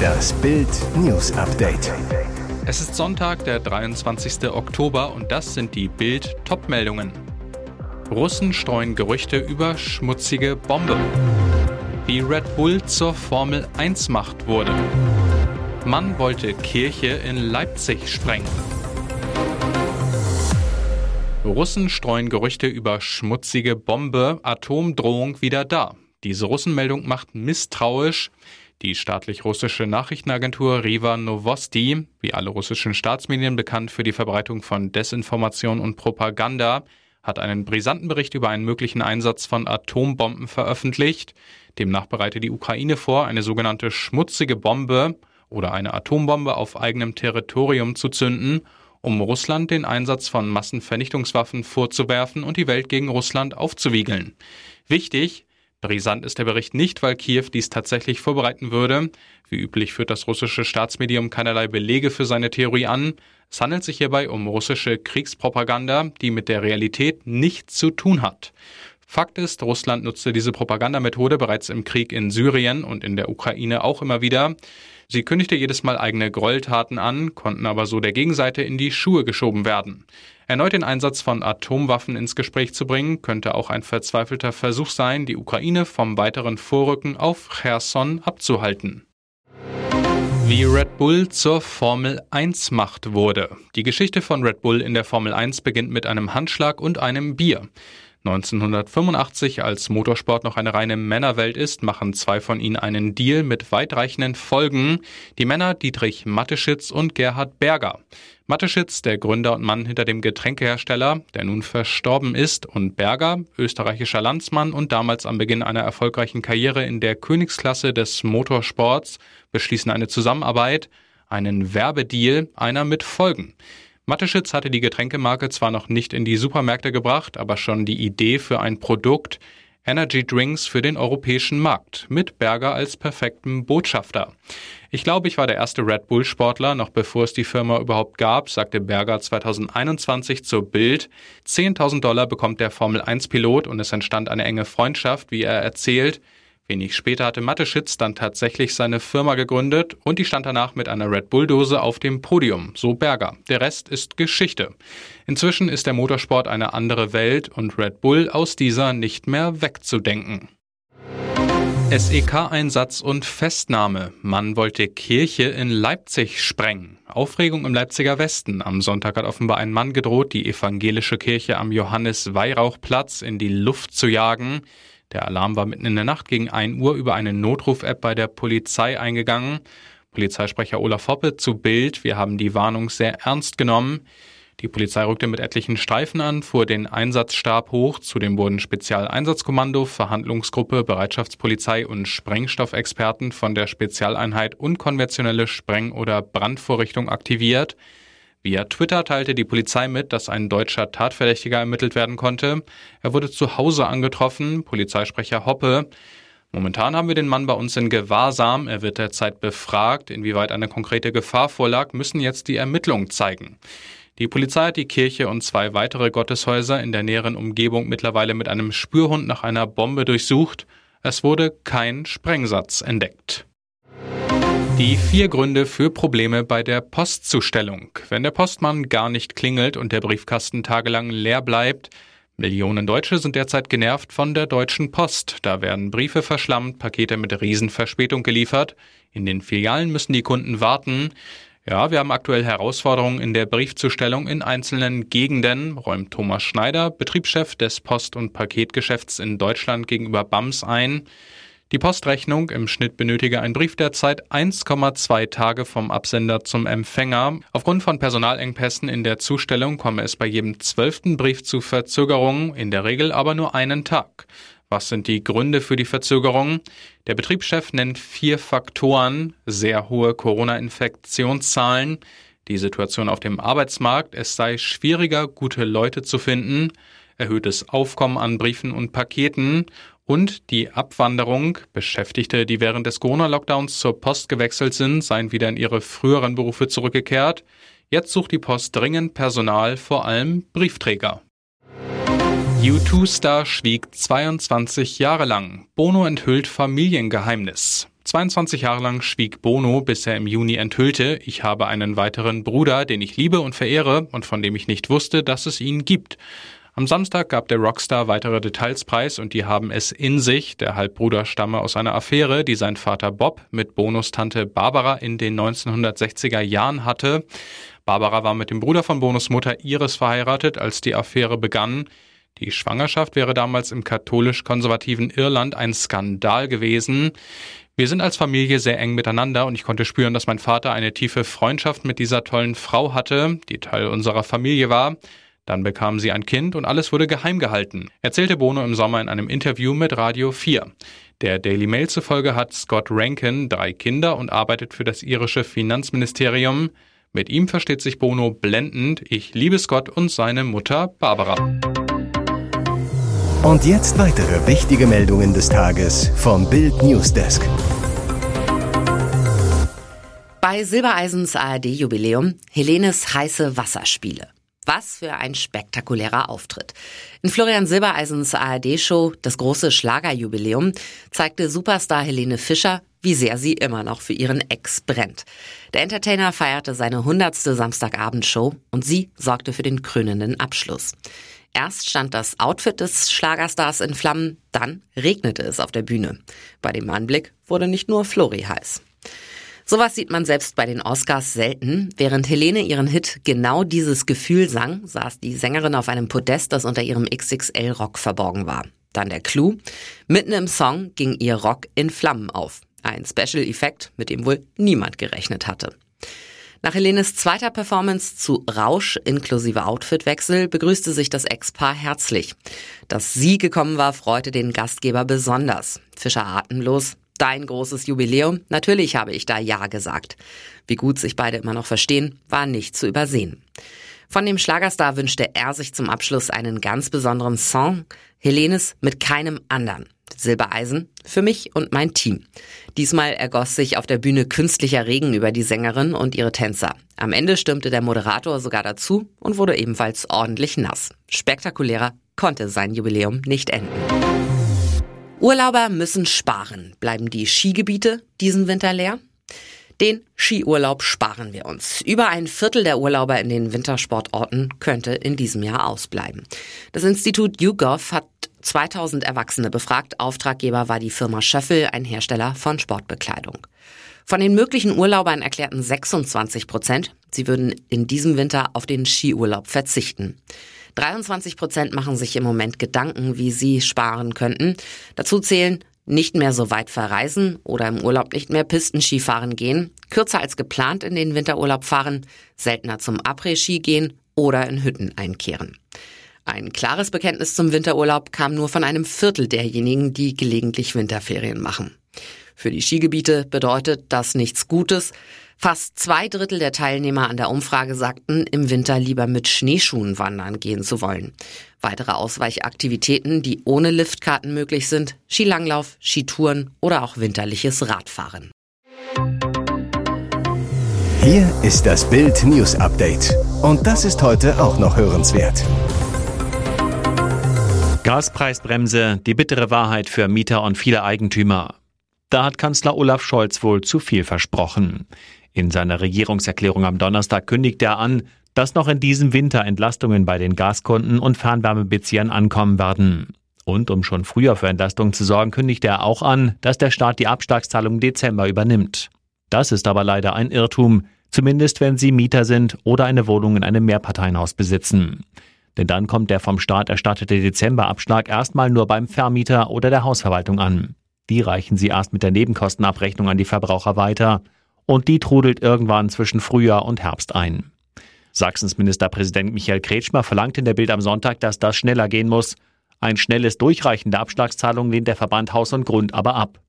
Das Bild News Update. Es ist Sonntag, der 23. Oktober und das sind die Bild Topmeldungen. Russen streuen Gerüchte über schmutzige Bombe. Wie Red Bull zur Formel 1 Macht wurde. Mann wollte Kirche in Leipzig sprengen. Russen streuen Gerüchte über schmutzige Bombe, Atomdrohung wieder da. Diese Russenmeldung macht misstrauisch. Die staatlich-russische Nachrichtenagentur Riva Novosti, wie alle russischen Staatsmedien bekannt für die Verbreitung von Desinformation und Propaganda, hat einen brisanten Bericht über einen möglichen Einsatz von Atombomben veröffentlicht. Demnach bereite die Ukraine vor, eine sogenannte schmutzige Bombe oder eine Atombombe auf eigenem Territorium zu zünden um Russland den Einsatz von Massenvernichtungswaffen vorzuwerfen und die Welt gegen Russland aufzuwiegeln. Wichtig, Brisant ist der Bericht nicht, weil Kiew dies tatsächlich vorbereiten würde. Wie üblich führt das russische Staatsmedium keinerlei Belege für seine Theorie an. Es handelt sich hierbei um russische Kriegspropaganda, die mit der Realität nichts zu tun hat. Fakt ist, Russland nutzte diese Propagandamethode bereits im Krieg in Syrien und in der Ukraine auch immer wieder. Sie kündigte jedes Mal eigene Gräueltaten an, konnten aber so der Gegenseite in die Schuhe geschoben werden. Erneut den Einsatz von Atomwaffen ins Gespräch zu bringen, könnte auch ein verzweifelter Versuch sein, die Ukraine vom weiteren Vorrücken auf Cherson abzuhalten. Wie Red Bull zur Formel 1 Macht wurde. Die Geschichte von Red Bull in der Formel 1 beginnt mit einem Handschlag und einem Bier. 1985, als Motorsport noch eine reine Männerwelt ist, machen zwei von ihnen einen Deal mit weitreichenden Folgen. Die Männer Dietrich Matteschitz und Gerhard Berger. Matteschitz, der Gründer und Mann hinter dem Getränkehersteller, der nun verstorben ist, und Berger, österreichischer Landsmann und damals am Beginn einer erfolgreichen Karriere in der Königsklasse des Motorsports, beschließen eine Zusammenarbeit, einen Werbedeal, einer mit Folgen. Matteschitz hatte die Getränkemarke zwar noch nicht in die Supermärkte gebracht, aber schon die Idee für ein Produkt Energy Drinks für den europäischen Markt mit Berger als perfektem Botschafter. Ich glaube, ich war der erste Red Bull Sportler, noch bevor es die Firma überhaupt gab, sagte Berger 2021 zur Bild. 10.000 Dollar bekommt der Formel 1 Pilot und es entstand eine enge Freundschaft, wie er erzählt. Wenig später hatte Mateschitz dann tatsächlich seine Firma gegründet und die stand danach mit einer Red Bull-Dose auf dem Podium, so Berger. Der Rest ist Geschichte. Inzwischen ist der Motorsport eine andere Welt und Red Bull aus dieser nicht mehr wegzudenken. SEK-Einsatz und Festnahme. Man wollte Kirche in Leipzig sprengen. Aufregung im Leipziger Westen. Am Sonntag hat offenbar ein Mann gedroht, die evangelische Kirche am Johannes-Weihrauch-Platz in die Luft zu jagen. Der Alarm war mitten in der Nacht gegen 1 Uhr über eine Notruf-App bei der Polizei eingegangen. Polizeisprecher Olaf Hoppe zu Bild. Wir haben die Warnung sehr ernst genommen. Die Polizei rückte mit etlichen Streifen an, fuhr den Einsatzstab hoch. Zudem wurden Spezialeinsatzkommando, Verhandlungsgruppe, Bereitschaftspolizei und Sprengstoffexperten von der Spezialeinheit unkonventionelle Spreng- oder Brandvorrichtung aktiviert. Via Twitter teilte die Polizei mit, dass ein deutscher Tatverdächtiger ermittelt werden konnte. Er wurde zu Hause angetroffen, Polizeisprecher Hoppe. Momentan haben wir den Mann bei uns in Gewahrsam. Er wird derzeit befragt. Inwieweit eine konkrete Gefahr vorlag, müssen jetzt die Ermittlungen zeigen. Die Polizei hat die Kirche und zwei weitere Gotteshäuser in der näheren Umgebung mittlerweile mit einem Spürhund nach einer Bombe durchsucht. Es wurde kein Sprengsatz entdeckt. Die vier Gründe für Probleme bei der Postzustellung. Wenn der Postmann gar nicht klingelt und der Briefkasten tagelang leer bleibt, Millionen Deutsche sind derzeit genervt von der Deutschen Post. Da werden Briefe verschlammt, Pakete mit Riesenverspätung geliefert. In den Filialen müssen die Kunden warten. Ja, wir haben aktuell Herausforderungen in der Briefzustellung in einzelnen Gegenden, räumt Thomas Schneider, Betriebschef des Post- und Paketgeschäfts in Deutschland gegenüber BAMS ein. Die Postrechnung im Schnitt benötige ein Brief derzeit 1,2 Tage vom Absender zum Empfänger. Aufgrund von Personalengpässen in der Zustellung komme es bei jedem zwölften Brief zu Verzögerungen, in der Regel aber nur einen Tag. Was sind die Gründe für die Verzögerung? Der Betriebschef nennt vier Faktoren. Sehr hohe Corona-Infektionszahlen, die Situation auf dem Arbeitsmarkt, es sei schwieriger, gute Leute zu finden, erhöhtes Aufkommen an Briefen und Paketen und die Abwanderung. Beschäftigte, die während des Corona-Lockdowns zur Post gewechselt sind, seien wieder in ihre früheren Berufe zurückgekehrt. Jetzt sucht die Post dringend Personal, vor allem Briefträger. U2-Star schwieg 22 Jahre lang. Bono enthüllt Familiengeheimnis. 22 Jahre lang schwieg Bono, bis er im Juni enthüllte, ich habe einen weiteren Bruder, den ich liebe und verehre und von dem ich nicht wusste, dass es ihn gibt. Am Samstag gab der Rockstar weitere Details preis und die haben es in sich. Der Halbbruder stamme aus einer Affäre, die sein Vater Bob mit Bonos Tante Barbara in den 1960er Jahren hatte. Barbara war mit dem Bruder von Bonos Mutter Iris verheiratet, als die Affäre begann. Die Schwangerschaft wäre damals im katholisch-konservativen Irland ein Skandal gewesen. Wir sind als Familie sehr eng miteinander und ich konnte spüren, dass mein Vater eine tiefe Freundschaft mit dieser tollen Frau hatte, die Teil unserer Familie war. Dann bekam sie ein Kind und alles wurde geheim gehalten, erzählte Bono im Sommer in einem Interview mit Radio 4. Der Daily Mail zufolge hat Scott Rankin drei Kinder und arbeitet für das irische Finanzministerium. Mit ihm versteht sich Bono blendend. Ich liebe Scott und seine Mutter Barbara. Und jetzt weitere wichtige Meldungen des Tages vom Bild Newsdesk. Bei Silbereisens ARD-Jubiläum Helenes heiße Wasserspiele. Was für ein spektakulärer Auftritt. In Florian Silbereisens ARD-Show Das große Schlagerjubiläum zeigte Superstar Helene Fischer, wie sehr sie immer noch für ihren Ex brennt. Der Entertainer feierte seine hundertste Samstagabendshow und sie sorgte für den krönenden Abschluss. Erst stand das Outfit des Schlagerstars in Flammen, dann regnete es auf der Bühne. Bei dem Anblick wurde nicht nur Flori heiß. Sowas sieht man selbst bei den Oscars selten. Während Helene ihren Hit Genau dieses Gefühl sang, saß die Sängerin auf einem Podest, das unter ihrem XXL-Rock verborgen war. Dann der Clou. Mitten im Song ging ihr Rock in Flammen auf. Ein Special-Effekt, mit dem wohl niemand gerechnet hatte. Nach Helenes zweiter Performance zu Rausch inklusive Outfitwechsel begrüßte sich das Ex-Paar herzlich. Dass sie gekommen war, freute den Gastgeber besonders. Fischer atemlos, dein großes Jubiläum. Natürlich habe ich da Ja gesagt. Wie gut sich beide immer noch verstehen, war nicht zu übersehen. Von dem Schlagerstar wünschte er sich zum Abschluss einen ganz besonderen Song. Helenes mit keinem anderen. Silbereisen für mich und mein Team. Diesmal ergoss sich auf der Bühne künstlicher Regen über die Sängerin und ihre Tänzer. Am Ende stimmte der Moderator sogar dazu und wurde ebenfalls ordentlich nass. Spektakulärer konnte sein Jubiläum nicht enden. Urlauber müssen sparen. Bleiben die Skigebiete diesen Winter leer? Den Skiurlaub sparen wir uns. Über ein Viertel der Urlauber in den Wintersportorten könnte in diesem Jahr ausbleiben. Das Institut YouGov hat 2000 Erwachsene befragt. Auftraggeber war die Firma Schöffel, ein Hersteller von Sportbekleidung. Von den möglichen Urlaubern erklärten 26 Prozent, sie würden in diesem Winter auf den Skiurlaub verzichten. 23 Prozent machen sich im Moment Gedanken, wie sie sparen könnten. Dazu zählen nicht mehr so weit verreisen oder im Urlaub nicht mehr Pistenskifahren gehen, kürzer als geplant in den Winterurlaub fahren, seltener zum Après-Ski gehen oder in Hütten einkehren. Ein klares Bekenntnis zum Winterurlaub kam nur von einem Viertel derjenigen, die gelegentlich Winterferien machen. Für die Skigebiete bedeutet das nichts Gutes. Fast zwei Drittel der Teilnehmer an der Umfrage sagten, im Winter lieber mit Schneeschuhen wandern gehen zu wollen. Weitere Ausweichaktivitäten, die ohne Liftkarten möglich sind, Skilanglauf, Skitouren oder auch winterliches Radfahren. Hier ist das Bild News Update. Und das ist heute auch noch hörenswert. Gaspreisbremse, die bittere Wahrheit für Mieter und viele Eigentümer. Da hat Kanzler Olaf Scholz wohl zu viel versprochen. In seiner Regierungserklärung am Donnerstag kündigt er an, dass noch in diesem Winter Entlastungen bei den Gaskunden und Fernwärmebeziehern ankommen werden. Und um schon früher für Entlastungen zu sorgen, kündigt er auch an, dass der Staat die Abschlagszahlung Dezember übernimmt. Das ist aber leider ein Irrtum, zumindest wenn Sie Mieter sind oder eine Wohnung in einem Mehrparteienhaus besitzen. Denn dann kommt der vom Staat erstattete Dezemberabschlag erstmal nur beim Vermieter oder der Hausverwaltung an. Die reichen Sie erst mit der Nebenkostenabrechnung an die Verbraucher weiter und die trudelt irgendwann zwischen Frühjahr und Herbst ein. Sachsens Ministerpräsident Michael Kretschmer verlangt in der Bild am Sonntag, dass das schneller gehen muss. Ein schnelles Durchreichen der Abschlagszahlung lehnt der Verband Haus und Grund aber ab.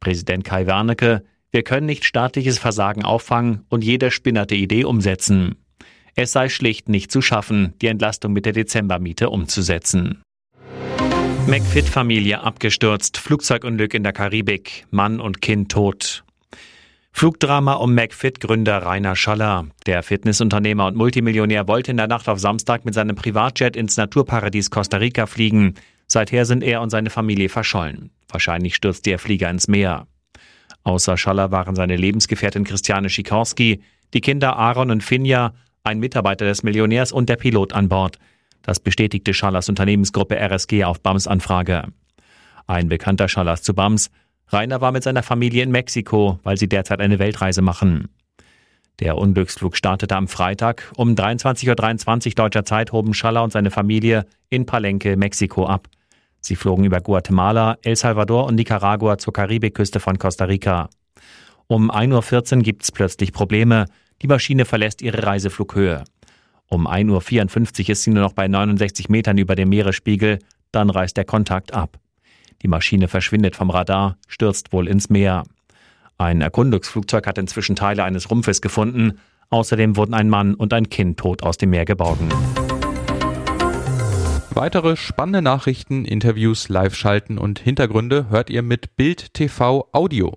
Präsident Kai Wernicke, wir können nicht staatliches Versagen auffangen und jede spinnerte Idee umsetzen. Es sei schlicht nicht zu schaffen, die Entlastung mit der Dezembermiete umzusetzen. McFit-Familie abgestürzt, Flugzeugunglück in der Karibik, Mann und Kind tot. Flugdrama um McFit-Gründer Rainer Schaller. Der Fitnessunternehmer und Multimillionär wollte in der Nacht auf Samstag mit seinem Privatjet ins Naturparadies Costa Rica fliegen. Seither sind er und seine Familie verschollen. Wahrscheinlich stürzt der Flieger ins Meer. Außer Schaller waren seine Lebensgefährtin Christiane Schikorski, die Kinder Aaron und Finja, ein Mitarbeiter des Millionärs und der Pilot an Bord. Das bestätigte Schallers Unternehmensgruppe RSG auf BAMs Anfrage. Ein bekannter Schallers zu BAMs. Rainer war mit seiner Familie in Mexiko, weil sie derzeit eine Weltreise machen. Der Unglücksflug startete am Freitag. Um 23.23 .23 Uhr deutscher Zeit hoben Schaller und seine Familie in Palenque, Mexiko ab. Sie flogen über Guatemala, El Salvador und Nicaragua zur Karibikküste von Costa Rica. Um 1.14 Uhr gibt es plötzlich Probleme. Die Maschine verlässt ihre Reiseflughöhe. Um 1.54 Uhr ist sie nur noch bei 69 Metern über dem Meeresspiegel, dann reißt der Kontakt ab. Die Maschine verschwindet vom Radar, stürzt wohl ins Meer. Ein Erkundungsflugzeug hat inzwischen Teile eines Rumpfes gefunden. Außerdem wurden ein Mann und ein Kind tot aus dem Meer geborgen. Weitere spannende Nachrichten, Interviews, Live-Schalten und Hintergründe hört ihr mit Bild TV Audio.